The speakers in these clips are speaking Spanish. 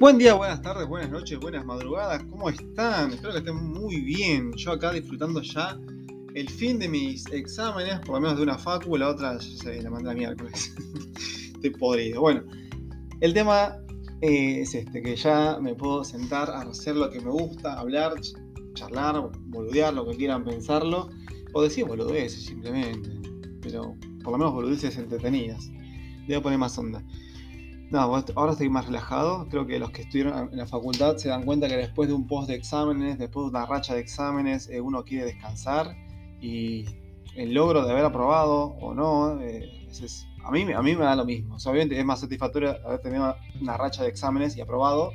Buen día, buenas tardes, buenas noches, buenas madrugadas, ¿cómo están? Espero que estén muy bien. Yo acá disfrutando ya el fin de mis exámenes, por lo menos de una facu, la otra, sé, la mandé a miércoles. Estoy podrido. Bueno, el tema eh, es este, que ya me puedo sentar a hacer lo que me gusta, hablar, charlar, boludear, lo que quieran pensarlo, o decir boludeces simplemente, pero por lo menos boludeces entretenidas. Voy a poner más onda. No, ahora estoy más relajado. Creo que los que estuvieron en la facultad se dan cuenta que después de un post de exámenes, después de una racha de exámenes, eh, uno quiere descansar y el logro de haber aprobado o no, eh, a, mí, a mí me da lo mismo. obviamente es más satisfactorio haber tenido una racha de exámenes y aprobado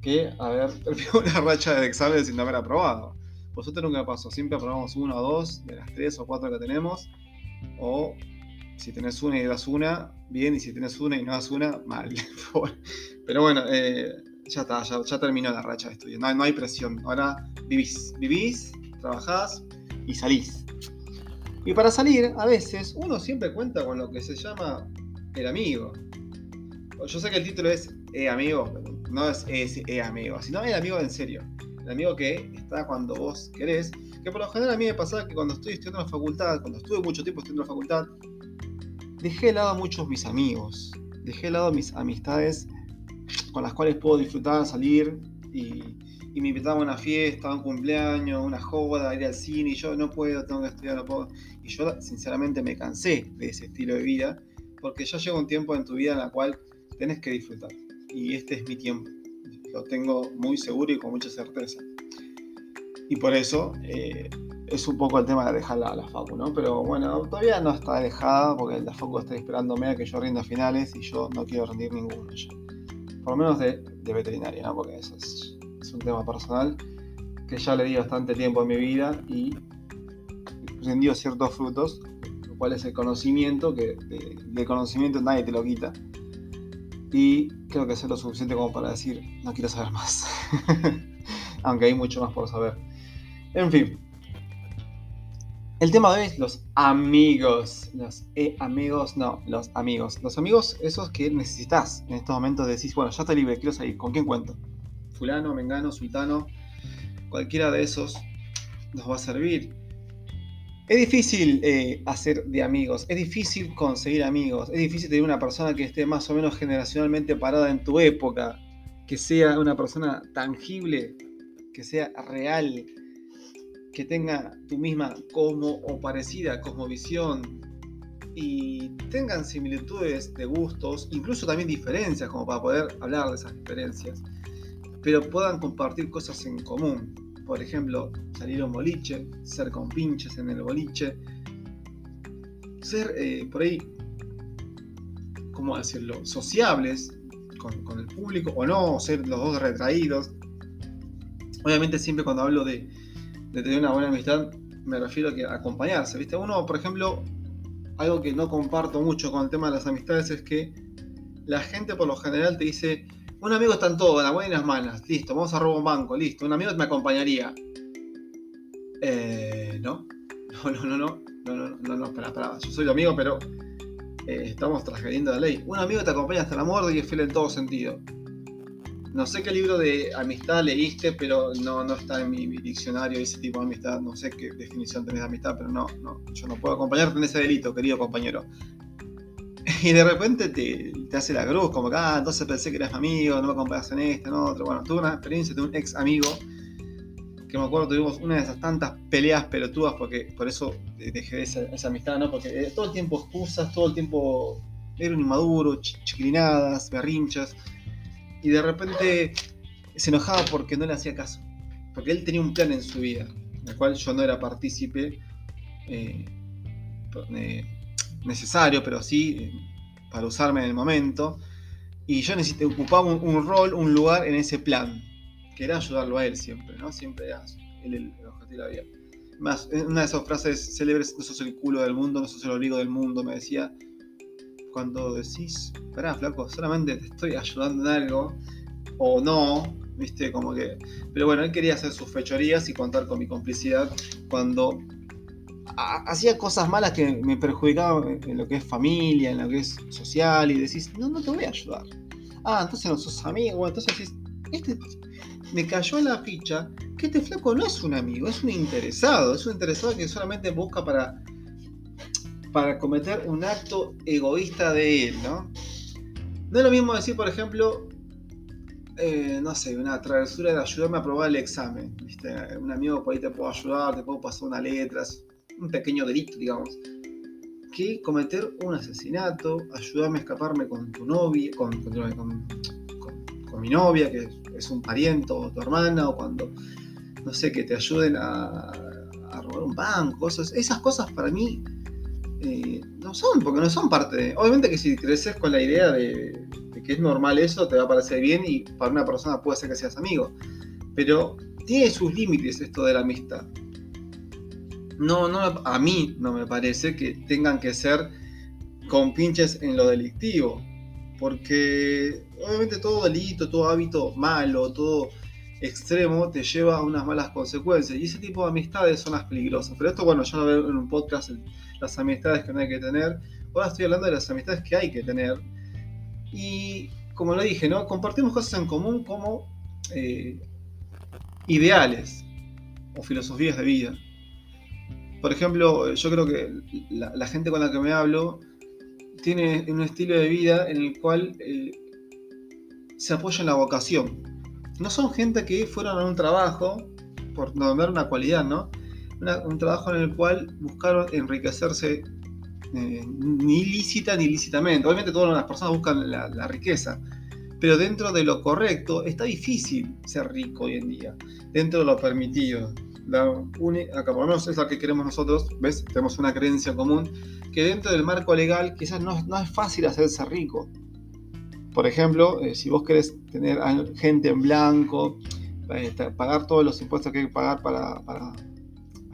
que haber tenido una racha de exámenes sin haber aprobado. Vosotros nunca pasó, siempre aprobamos uno o dos de las tres o cuatro que tenemos, o si tenés una y das una, bien, y si tenés una y no das una, mal. Pero bueno, eh, ya está, ya, terminó la racha de estudio. No, no, hay presión. Ahora vivís, vivís, trabajás y salís. Y para salir, a veces, uno siempre cuenta con lo que se llama el amigo. Yo sé que el título es E amigo, no es E amigo, sino el amigo en serio. El amigo que está cuando vos querés. Que por lo general a mí me pasa que cuando estoy estudiando en la facultad, cuando estuve mucho tiempo estudiando en la facultad, dejé de lado a muchos mis amigos, dejé de lado mis amistades con las cuales puedo disfrutar, salir y, me invitaban a una fiesta, a un cumpleaños, una joda, ir al cine y yo no puedo, tengo que estudiar, no puedo. Y yo sinceramente me cansé de ese estilo de vida porque ya llega un tiempo en tu vida en la cual tenés que disfrutar y este es mi tiempo, lo tengo muy seguro y con mucha certeza. Y por eso eh, es un poco el tema de dejarla a la facu, ¿no? Pero bueno, todavía no está dejada porque la facu está esperándome a que yo rinda finales y yo no quiero rendir ninguno ya. Por lo menos de, veterinaria, ¿no? Porque eso es, un tema personal que ya le di bastante tiempo en mi vida y rindió ciertos frutos, lo cual es el conocimiento, que de, conocimiento nadie te lo quita. Y creo que es lo suficiente como para decir, no quiero saber más. Aunque hay mucho más por saber. En fin, el tema de hoy es los amigos. Los e amigos, no, los amigos. Los amigos, esos que necesitas en estos momentos. Decís, bueno, ya estoy libre, quiero salir. ¿Con quién cuento? Fulano, Mengano, Sultano. Cualquiera de esos nos va a servir. Es difícil eh, hacer de amigos, es difícil conseguir amigos, es difícil tener una persona que esté más o menos generacionalmente parada en tu época, que sea una persona tangible, que sea real, que tenga tu misma cosmo o parecida cosmovisión y tengan similitudes de gustos, incluso también diferencias, como para poder hablar de esas diferencias, pero puedan compartir cosas en común. Por ejemplo, salir a un boliche, ser con pinches en el boliche, ser eh, por ahí, ¿cómo decirlo?, sociables con el público o no, ser los dos retraídos. Obviamente siempre cuando hablo de, de tener una buena amistad, me refiero a que acompañarse, ¿viste? Uno, por ejemplo, algo que no comparto mucho con el tema de las amistades es que la gente por lo general te dice, un amigo está en todo, en las buenas y en las malas, listo, vamos a robar un banco, listo, un amigo me acompañaría. Eh, no, no, no, no, no, no, no, no, no, espera, espera, yo soy tu amigo, pero eh, estamos transgrediendo la ley. Un amigo te acompaña hasta la muerte y es fiel en todo sentido. No sé qué libro de amistad leíste, pero no, no está en mi, diccionario ese tipo de amistad. No sé qué definición tenés de amistad, pero no, no yo no puedo acompañarte en ese delito, querido compañero. Y de repente te, te hace la cruz, como que, ah, entonces pensé que eras amigo, no me acompañas en este, en otro. Bueno, tuve una experiencia de un ex amigo que me acuerdo tuvimos una de esas tantas peleas pelotudas, porque por eso dejé esa, esa amistad, ¿no? Porque eh, todo el tiempo excusas, todo el tiempo era un inmaduro, chiquilinadas, berrinchas y de repente se enojaba porque no le hacía caso. Porque él tenía un plan en su vida, del cual yo no era partícipe eh, eh, necesario, pero sí eh, para usarme en el momento. Y yo necesité, ocupaba un, rol, un lugar en ese plan, que era ayudarlo a él siempre, ¿no? Siempre era él el, objetivo de la vida. Más, una de esas frases célebres, no sos el culo del mundo, no sos el oligo del mundo, me decía, cuando decís, espera, flaco, solamente te estoy ayudando en algo, o no, viste, como que. Pero bueno, él quería hacer sus fechorías y contar con mi complicidad cuando hacía cosas malas que me perjudicaban en lo que es familia, en lo que es social, y decís, no, no te voy a ayudar. Ah, entonces no sos amigo. Entonces este me cayó la ficha que este flaco no es un amigo, es un interesado. Es un interesado que solamente busca para, para cometer un acto egoísta de él, ¿no? No es lo mismo decir, por ejemplo, eh, no sé, una travesura de ayudarme a aprobar el examen. Un amigo por ahí te puedo ayudar, te puedo pasar una letra, un pequeño delito, digamos. Que cometer un asesinato, ayudarme a escaparme con tu novia, con, con, mi novia, que es un pariente, o tu hermana, o cuando, no sé, que te ayuden a, robar un banco. Esas cosas para mí eh, no son, porque no son parte de. Obviamente que si creces con la idea de, que es normal eso, te va a parecer bien y para una persona puede ser que seas amigo. Pero tiene sus límites esto de la amistad. No, no, a mí no me parece que tengan que ser con pinches en lo delictivo. Porque obviamente todo delito, todo hábito malo, todo extremo te lleva a unas malas consecuencias. Y ese tipo de amistades son las peligrosas. Pero esto, bueno, ya lo veo en un podcast, las amistades que no hay que tener. Ahora estoy hablando de las amistades que hay que tener y como lo dije, ¿no? Compartimos cosas en común como eh, ideales o filosofías de vida. Por ejemplo, yo creo que la, gente con la que me hablo tiene un estilo de vida en el cual eh, se apoya en la vocación. No son gente que fueron a un trabajo, por nombrar una cualidad, ¿no? un trabajo en el cual buscaron enriquecerse eh, ni lícita ni lícitamente. Obviamente todas las personas buscan la, riqueza, pero dentro de lo correcto está difícil ser rico hoy en día, dentro de lo permitido. La acá por lo menos es la que queremos nosotros, ¿ves? Tenemos una creencia común, que dentro del marco legal quizás no es fácil hacerse rico. Por ejemplo, eh, si vos querés tener gente en blanco, eh, pagar todos los impuestos que hay que pagar para,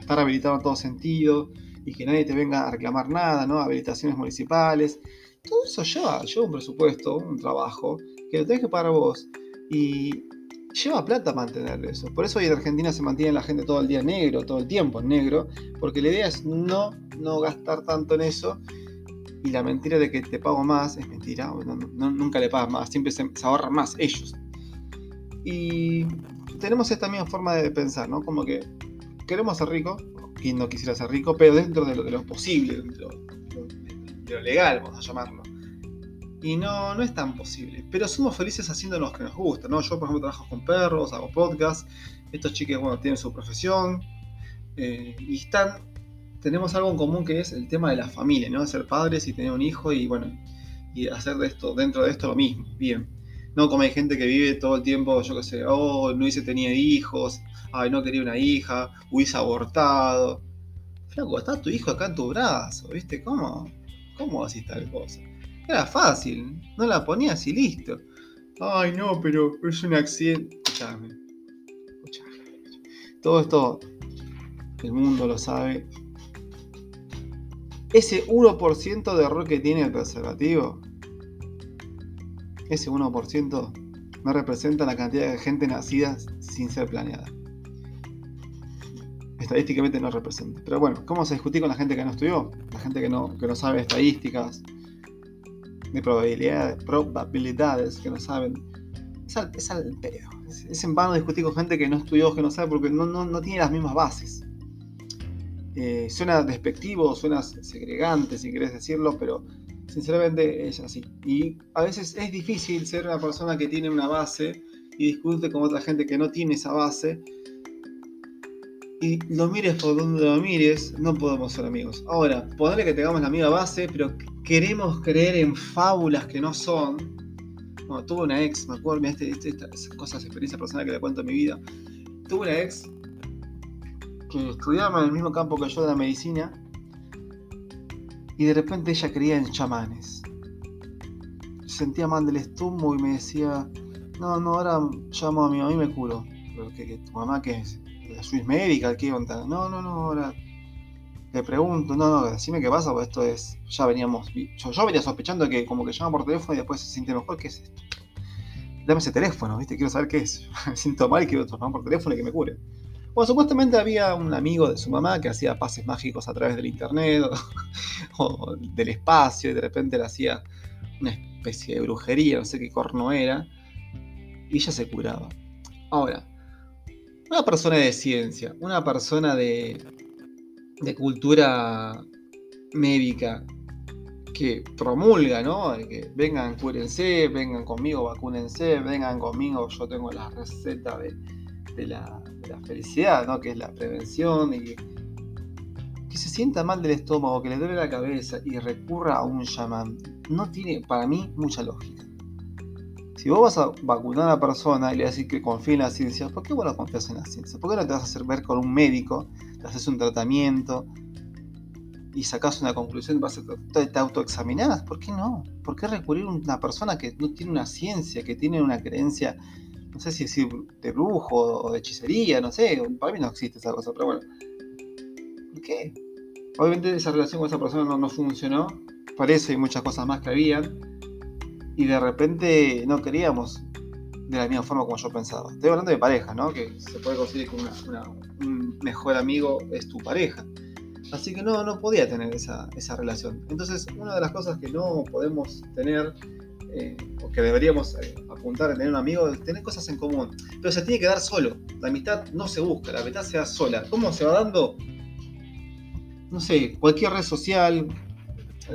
estar habilitado en todo sentido, y que nadie te venga a reclamar nada, ¿no? Habilitaciones municipales. Todo eso lleva, lleva un presupuesto, un trabajo, que lo tenés que pagar vos. Y lleva plata mantener eso. Por eso hoy en Argentina se mantiene la gente todo el día negro, todo el tiempo en negro, porque la idea es no, no gastar tanto en eso. Y la mentira de que te pago más es mentira, nunca le pagas más, siempre se, se ahorran más ellos. Y tenemos esta misma forma de pensar, ¿no? Como que queremos ser ricos, quien no quisiera ser rico, pero dentro de lo, posible, dentro de lo, legal, vamos a llamarlo. Y no, no es tan posible. Pero somos felices haciendo lo que nos gusta, ¿no? Yo, por ejemplo, trabajo con perros, hago podcast. Estos chicos, bueno, tienen su profesión. Eh, y están. Tenemos algo en común que es el tema de la familia, ¿no? Ser padres y tener un hijo y, bueno, y hacer de esto, dentro de esto lo mismo. Bien. No como hay gente que vive todo el tiempo, yo qué sé, oh, no hice tenía hijos, ay, no quería una hija, hubiese abortado. Flaco, está tu hijo acá en tu brazo, ¿viste? ¿Cómo? ¿Cómo así tal cosa? Era fácil, no la ponías y listo. Ay, no, pero es un accidente. Escuchame. Escuchame. Todo esto, el mundo lo sabe. Ese 1% de error que tiene el preservativo, ese 1% no representa la cantidad de gente nacida sin ser planeada estadísticamente no representa. Pero bueno, ¿cómo se discute con la gente que no estudió? La gente que no, que no sabe estadísticas, de probabilidades, probabilidades que no saben. Es al, es pedo. Es, en vano discutir con gente que no estudió, que no sabe, porque no, no, no tiene las mismas bases. Eh, suena despectivo, suena segregante, si querés decirlo, pero sinceramente es así. Y a veces es difícil ser una persona que tiene una base y discute con otra gente que no tiene esa base y lo mires por donde lo mires, no podemos ser amigos. Ahora, ponerle que tengamos la amiga base, pero queremos creer en fábulas que no son. Bueno, tuve una ex, me acuerdo, este, este, estas cosas, experiencias personales que le cuento en mi vida. Tuve una ex que estudiaba en el mismo campo que yo de la medicina y de repente ella creía en chamanes. Sentía mal del estómago y me decía, no, no, ahora llamo a mi mamá y me curo. Pero que, tu mamá que es la Swiss Medical, ¿qué onda? No, no, no, ahora le pregunto, no, no, decime qué pasa, porque esto es, ya veníamos, yo, venía sospechando que como que llama por teléfono y después se siente mejor, ¿qué es esto? Dame ese teléfono, ¿viste? Quiero saber qué es. Me siento mal y quiero llamar por teléfono y que me cure. Bueno, supuestamente había un amigo de su mamá que hacía pases mágicos a través del internet o, del espacio y de repente le hacía una especie de brujería, no sé qué corno era, y ella se curaba. Ahora, una persona de ciencia, una persona de, cultura médica que promulga, ¿no? Que vengan, cúrense, vengan conmigo, vacúnense, vengan conmigo, yo tengo la receta de, la, felicidad, ¿no? Que es la prevención y que, se sienta mal del estómago, que le duele la cabeza y recurra a un shaman, no tiene para mí mucha lógica. Si vos vas a vacunar a una persona y le decís que confíe en la ciencia, ¿por qué vos no confías en la ciencia? ¿Por qué no te vas a hacer ver con un médico, te haces un tratamiento, y sacas una conclusión, vas a, te autoexaminás. ¿Por qué no? ¿Por qué recurrir a una persona que no tiene una ciencia, que tiene una creencia, no sé si decir de brujo o de hechicería, no sé, para mí no existe esa cosa, pero bueno. ¿Por qué? Obviamente esa relación con esa persona no, no funcionó, por eso hay muchas cosas más que habían, y de repente no queríamos de la misma forma como yo pensaba. Estoy hablando de pareja, ¿no? Que se puede conseguir que un mejor amigo es tu pareja. Así que no, no podía tener esa, relación. Entonces, una de las cosas que no podemos tener, eh, o que deberíamos eh, apuntar a tener un amigo, tener cosas en común. Pero se tiene que dar solo. La amistad no se busca, la amistad se da sola. ¿Cómo se va dando? No sé, cualquier red social.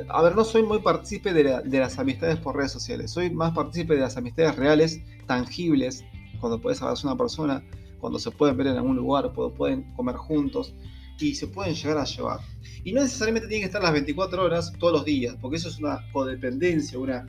A ver, no soy muy partícipe de, de las amistades por redes sociales. Soy más partícipe de las amistades reales, tangibles, cuando puedes hablar a una persona, cuando se pueden ver en algún lugar, cuando pueden comer juntos y se pueden llegar a llevar. Y no necesariamente tiene que estar las 24 horas todos los días, porque eso es una codependencia, una,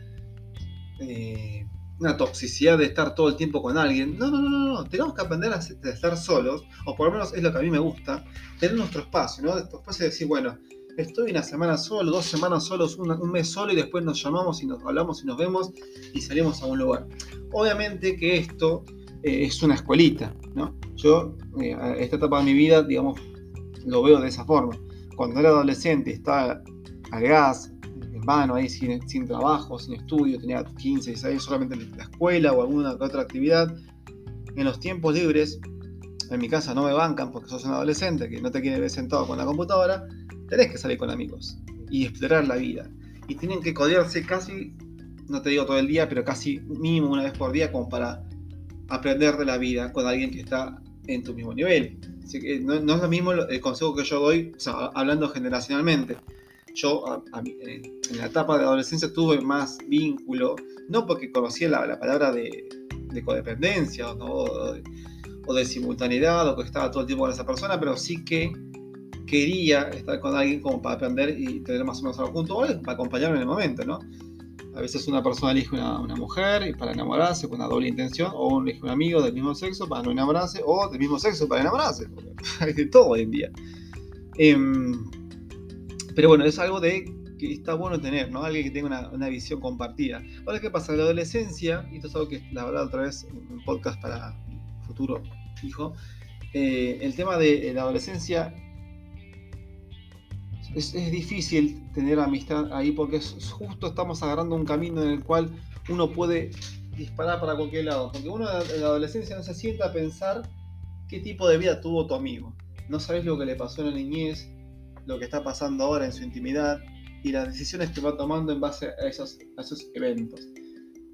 eh, una toxicidad de estar todo el tiempo con alguien. No, no, no, no, tenemos que aprender a estar solos, o por lo menos es lo que a mí me gusta, tener nuestro espacio, ¿no? Después de decir, bueno, estoy una semana solo, dos semanas solos, un mes solo y después nos llamamos y nos hablamos y nos vemos y salimos a un lugar. Obviamente que esto eh, es una escuelita, ¿no? Yo, eh, esta etapa de mi vida, digamos, lo veo de esa forma. Cuando era adolescente estaba al gas, en vano, ahí sin, sin trabajo, sin estudio, tenía 15, 16, solamente en la escuela o alguna otra actividad. En los tiempos libres, en mi casa no me bancan porque sos un adolescente que no te quiere ver sentado con la computadora, tenés que salir con amigos y explorar la vida. Y tienen que codearse casi, no te digo todo el día, pero casi mínimo una vez por día como para aprender de la vida con alguien que está en tu mismo nivel no, es lo mismo el consejo que yo doy, hablando generacionalmente. Yo en la etapa de adolescencia tuve más vínculo, no porque conocía la, palabra de, codependencia o, de, simultaneidad o que estaba todo el tiempo con esa persona, pero sí que quería estar con alguien como para aprender y tener más o menos algo junto o para acompañarme en el momento, ¿no? A veces una persona elige una, una mujer para enamorarse con una doble intención, o elige un amigo del mismo sexo para no enamorarse, o del mismo sexo para enamorarse. Hay de todo hoy en día. Em, pero bueno, es algo de que está bueno tener, ¿no? Alguien que tenga una, una, visión compartida. Ahora, ¿qué pasa? La adolescencia, y esto es algo que la verdad otra vez en un podcast para futuro hijo, eh, el tema de la adolescencia es, difícil tener amistad ahí porque justo estamos agarrando un camino en el cual uno puede disparar para cualquier lado. Porque uno en la adolescencia no se sienta a pensar qué tipo de vida tuvo tu amigo. No sabes lo que le pasó en la niñez, lo que está pasando ahora en su intimidad y las decisiones que va tomando en base a esos, esos eventos.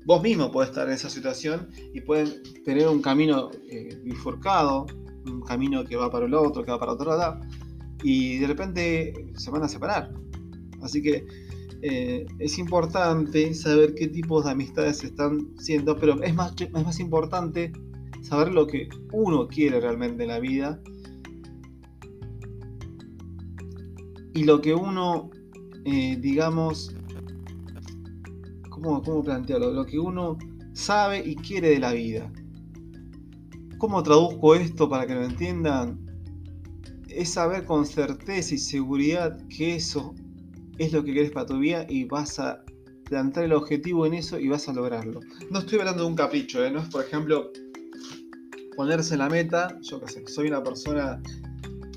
Vos mismo podés estar en esa situación y pueden tener un camino eh, bifurcado, un camino que va para el otro, que va para otro lado y de repente se van a separar. Así que eh, es importante saber qué tipos de amistades están siendo, pero es más, es más importante saber lo que uno quiere realmente en la vida y lo que uno, eh, digamos, ¿cómo, ¿cómo plantearlo? Lo que uno sabe y quiere de la vida. ¿Cómo traduzco esto para que lo entiendan? es saber con certeza y seguridad que eso es lo que querés para tu vida y vas a plantar el objetivo en eso y vas a lograrlo. No estoy hablando de un capricho, ¿eh? no es por ejemplo ponerse la meta, yo qué sé, soy una persona,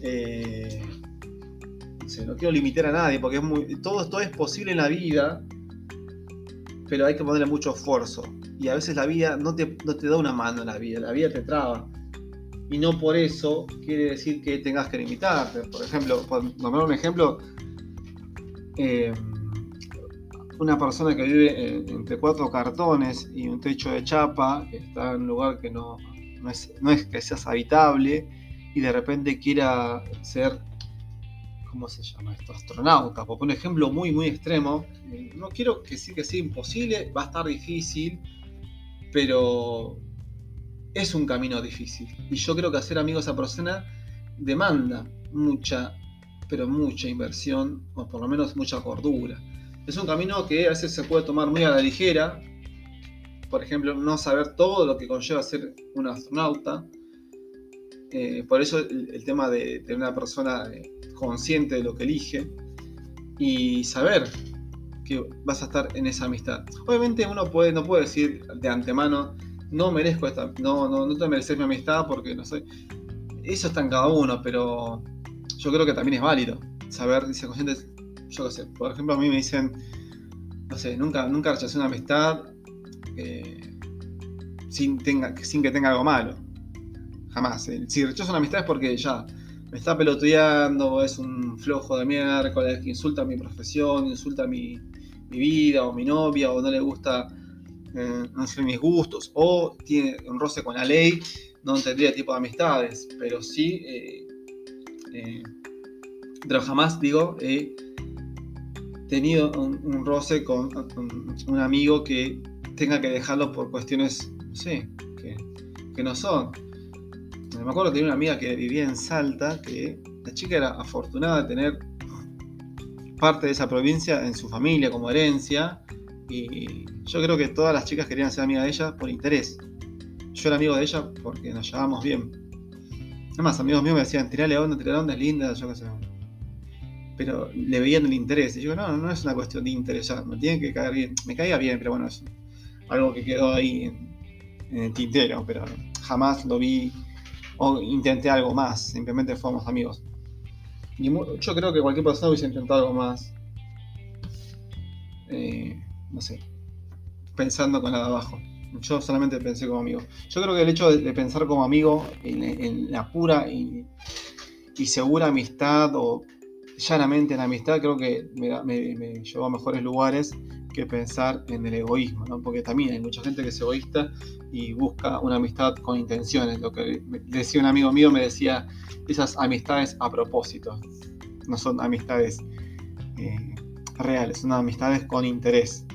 eh, no quiero limitar a nadie porque todo esto es posible en la vida, pero hay que ponerle mucho esfuerzo. Y a veces la vida no te, no te da una mano en la vida, la vida te traba y no por eso quiere decir que tengas que limitarte. Por ejemplo, por nombrar un ejemplo, eh, una persona que vive entre cuatro cartones y un techo de chapa, que está en un lugar que no, no, es, no es que seas habitable, y de repente quiera ser, ¿cómo se llama esto? Astronauta. Por un ejemplo muy, muy extremo. No quiero decir que sea imposible, va a estar difícil, pero es un camino difícil. Y yo creo que hacer amigos a persona demanda mucha, pero mucha inversión, o por lo menos mucha cordura. Es un camino que a veces se puede tomar muy a la ligera. Por ejemplo, no saber todo lo que conlleva ser un astronauta. Eh, por eso el, tema de una persona eh, consciente de lo que elige y saber que vas a estar en esa amistad. Obviamente uno puede, no puede decir de antemano, no merezco esta, no, no, no te mereces mi amistad porque no soy. Eso está en cada uno, pero yo creo que también es válido saber, dice consciente, yo qué sé, por ejemplo a mí me dicen, no sé, nunca, nunca rechacé una amistad eh, sin, tenga, sin que tenga algo malo. Jamás. Si rechazo una amistad es porque ya me está pelotudeando, es un flojo de miércoles, que insulta mi profesión, insulta mi, mi vida o mi novia, o no le gusta eh, sé, mis gustos, o tiene un roce con la ley, no tendría tipo de amistades, pero sí, eh, eh, pero jamás digo, he tenido un, roce con, un amigo que tenga que dejarlo por cuestiones, no sé, que no son. Me acuerdo que tenía una amiga que vivía en Salta, que la chica era afortunada de tener parte de esa provincia en su familia como herencia, y yo creo que todas las chicas querían ser amigas de ella por interés. Yo era amigo de ella porque nos llevábamos bien. Además, amigos míos me decían, tirale onda, tirale onda, es linda, yo qué sé. Pero le veían el interés. Y yo, no, no es una cuestión de interés, ya, me tiene que caer bien. Me caía bien, pero bueno, es algo que quedó ahí en, el tintero, pero jamás lo vi o intenté algo más, simplemente fuimos amigos. Y yo creo que cualquier persona hubiese intentado algo más. Eh, no sé, pensando con la de abajo. Yo solamente pensé como amigo. Yo creo que el hecho de, pensar como amigo en, la pura y, segura amistad o llanamente en la amistad, creo que me, llevó a mejores lugares que pensar en el egoísmo, ¿no? porque también hay mucha gente que es egoísta y busca una amistad con intenciones. Lo que decía un amigo mío, me decía, esas amistades a propósito, no son amistades eh, reales, son amistades con interés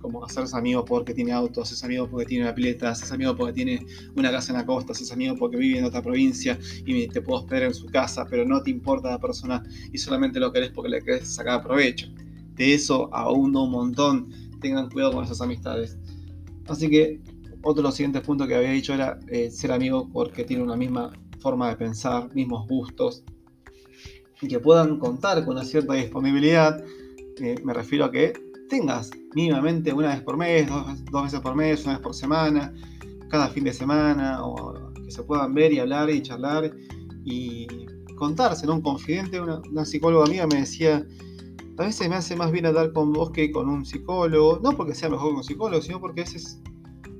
como hacerse amigo porque tiene autos, hacerse amigo porque tiene una pileta, hacerse amigo porque tiene una casa en la costa, hacerse amigo porque vive en otra provincia y te puedo esperar en su casa, pero no te importa la persona y solamente lo querés porque le querés sacar provecho. De eso aún un montón. Tengan cuidado con esas amistades. Así que otro de los siguientes puntos que había dicho era eh, ser amigo porque tiene una misma forma de pensar, mismos gustos y que puedan contar con una cierta disponibilidad. Eh, me refiero a que tengas mínimamente una vez por mes, dos, veces por mes, una vez por semana, cada fin de semana, o que se puedan ver y hablar y charlar y contarse, ¿no? Un confidente, una, psicóloga amiga me decía, a veces me hace más bien hablar con vos que con un psicólogo, no porque sea mejor que un psicólogo, sino porque a veces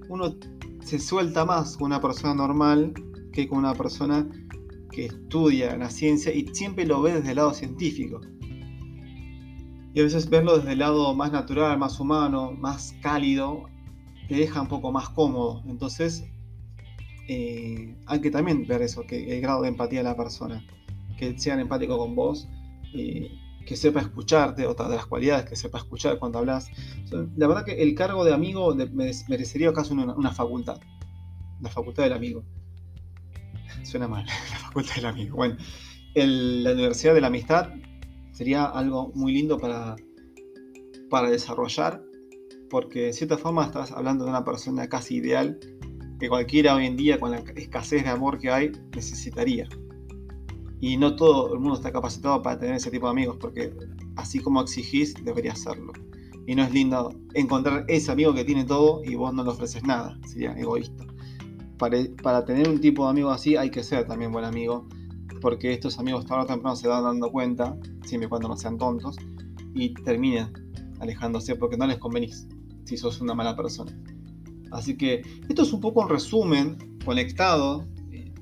uno se suelta más con una persona normal que con una persona que estudia la ciencia y siempre lo ve desde el lado científico. Y a veces verlo desde el lado más natural, más humano, más cálido, te deja un poco más cómodo. Entonces, eh, hay que también ver eso, que el grado de empatía de la persona, que sean empático con vos, que sepa escucharte, otra de las cualidades, que sepa escuchar cuando hablas. La verdad que el cargo de amigo merecería acaso una, una facultad, la facultad del amigo. Suena mal, la facultad del amigo. Bueno, la Universidad de la Amistad sería algo muy lindo para, para desarrollar, porque de cierta forma estás hablando de una persona casi ideal que cualquiera hoy en día, con la escasez de amor que hay, necesitaría. Y no todo el mundo está capacitado para tener ese tipo de amigos, porque así como exigís, debería hacerlo. Y no es lindo encontrar ese amigo que tiene todo y vos no le ofreces nada, sería egoísta. Para, para tener un tipo de amigo así hay que ser también buen amigo porque estos amigos tarde o temprano se van dando cuenta, siempre y cuando no sean tontos, y terminan alejándose porque no les convenís si sos una mala persona. Así que esto es un poco un resumen conectado eh,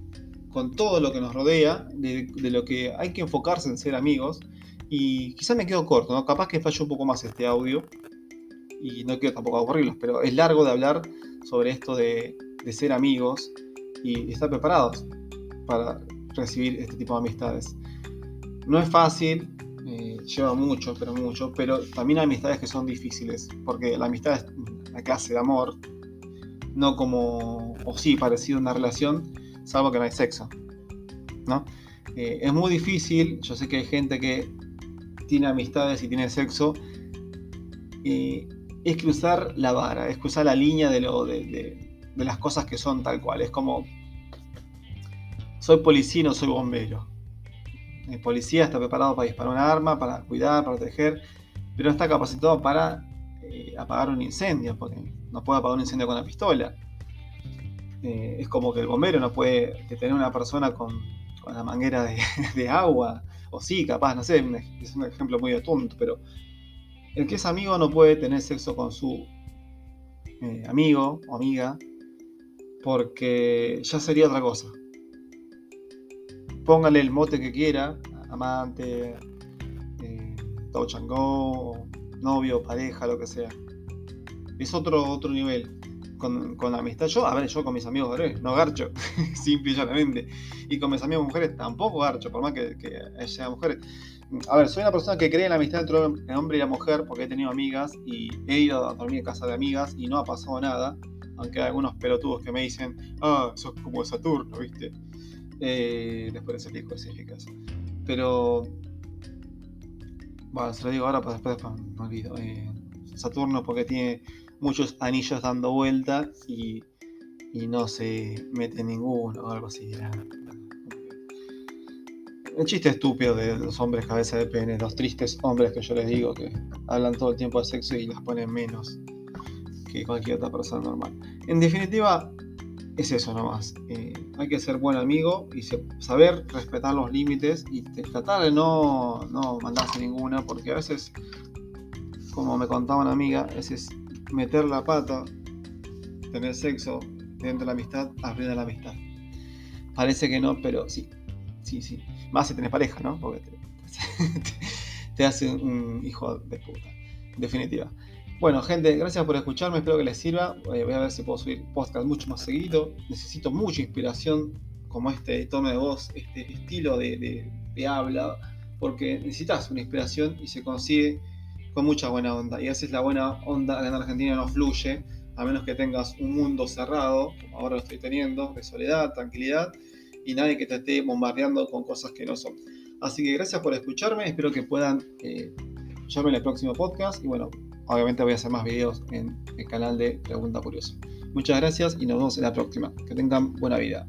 con todo lo que nos rodea, de, lo que hay que enfocarse en ser amigos. Y quizás me quedo corto, ¿no? capaz que falle un poco más este audio, y no quiero tampoco aburrirlos, pero es largo de hablar sobre esto de, ser amigos y estar preparados para recibir este tipo de amistades. No es fácil, eh, lleva mucho, pero mucho, pero también hay amistades que son difíciles, porque la amistad es la clase de amor, no como, o sí, parecido a una relación, salvo que no hay sexo, ¿no? Eh, es muy difícil, yo sé que hay gente que tiene amistades y tiene sexo, y es cruzar la vara, es cruzar la línea de, lo, de, las cosas que son tal cual. Es como, soy policía, no soy bombero. El policía está preparado para disparar un arma, para cuidar, para proteger, pero no está capacitado para eh, apagar un incendio, porque no puede apagar un incendio con una pistola. Eh, es como que el bombero no puede detener a una persona con, la manguera de, de, agua, o sí, capaz, no sé, es un ejemplo muy tonto, pero el que es amigo no puede tener sexo con su eh, amigo o amiga porque ya sería otra cosa. Póngale el mote que quiera, amante, eh, touch and go, novio, pareja, lo que sea. Es otro, otro nivel. Con, la amistad, yo, a ver, yo con mis amigos no garcho, simple y llanamente. Y con mis amigos mujeres tampoco garcho, por más que, que sean mujeres a ver, soy una persona que cree en la amistad entre el hombre y la mujer porque he tenido amigas y he ido a dormir en casa de amigas y no ha pasado nada. Aunque hay algunos pelotudos que me dicen, ah, sos como Saturno, ¿viste? Eh, después les explico si es caso. Pero, bueno, se lo digo ahora, pero después, me olvido. Eh, Saturno porque tiene muchos anillos dando vuelta y, y no se mete ninguno o algo así. Un chiste estúpido de los hombres cabeza de pene, los tristes hombres que yo les digo que hablan todo el tiempo de sexo y las ponen menos que cualquier otra persona normal. En definitiva, es eso nomás. Eh, hay que ser buen amigo y saber respetar los límites y tratar de no, no mandarse ninguna, porque a veces, como me contaba una amiga, a veces meter la pata, tener sexo dentro de la amistad, arruina la amistad. Parece que no, pero sí, sí, sí. Más si tenés pareja, ¿no? Porque te, hace un hijo de puta. Definitiva. Bueno, gente, gracias por escucharme. Espero que les sirva. Eh, voy a ver si puedo subir podcast mucho más seguido. Necesito mucha inspiración como este tono de voz, este estilo de, habla, porque necesitas una inspiración y se consigue con mucha buena onda. Y a veces la buena onda en Argentina no fluye, a menos que tengas un mundo cerrado, como ahora lo estoy teniendo, de soledad, tranquilidad y nadie que te esté bombardeando con cosas que no son. Así que gracias por escucharme, espero que puedan eh, en el próximo podcast y bueno, obviamente voy a hacer más videos en el canal de Pregunta Curiosa. Muchas gracias y nos vemos en la próxima. Que tengan buena vida.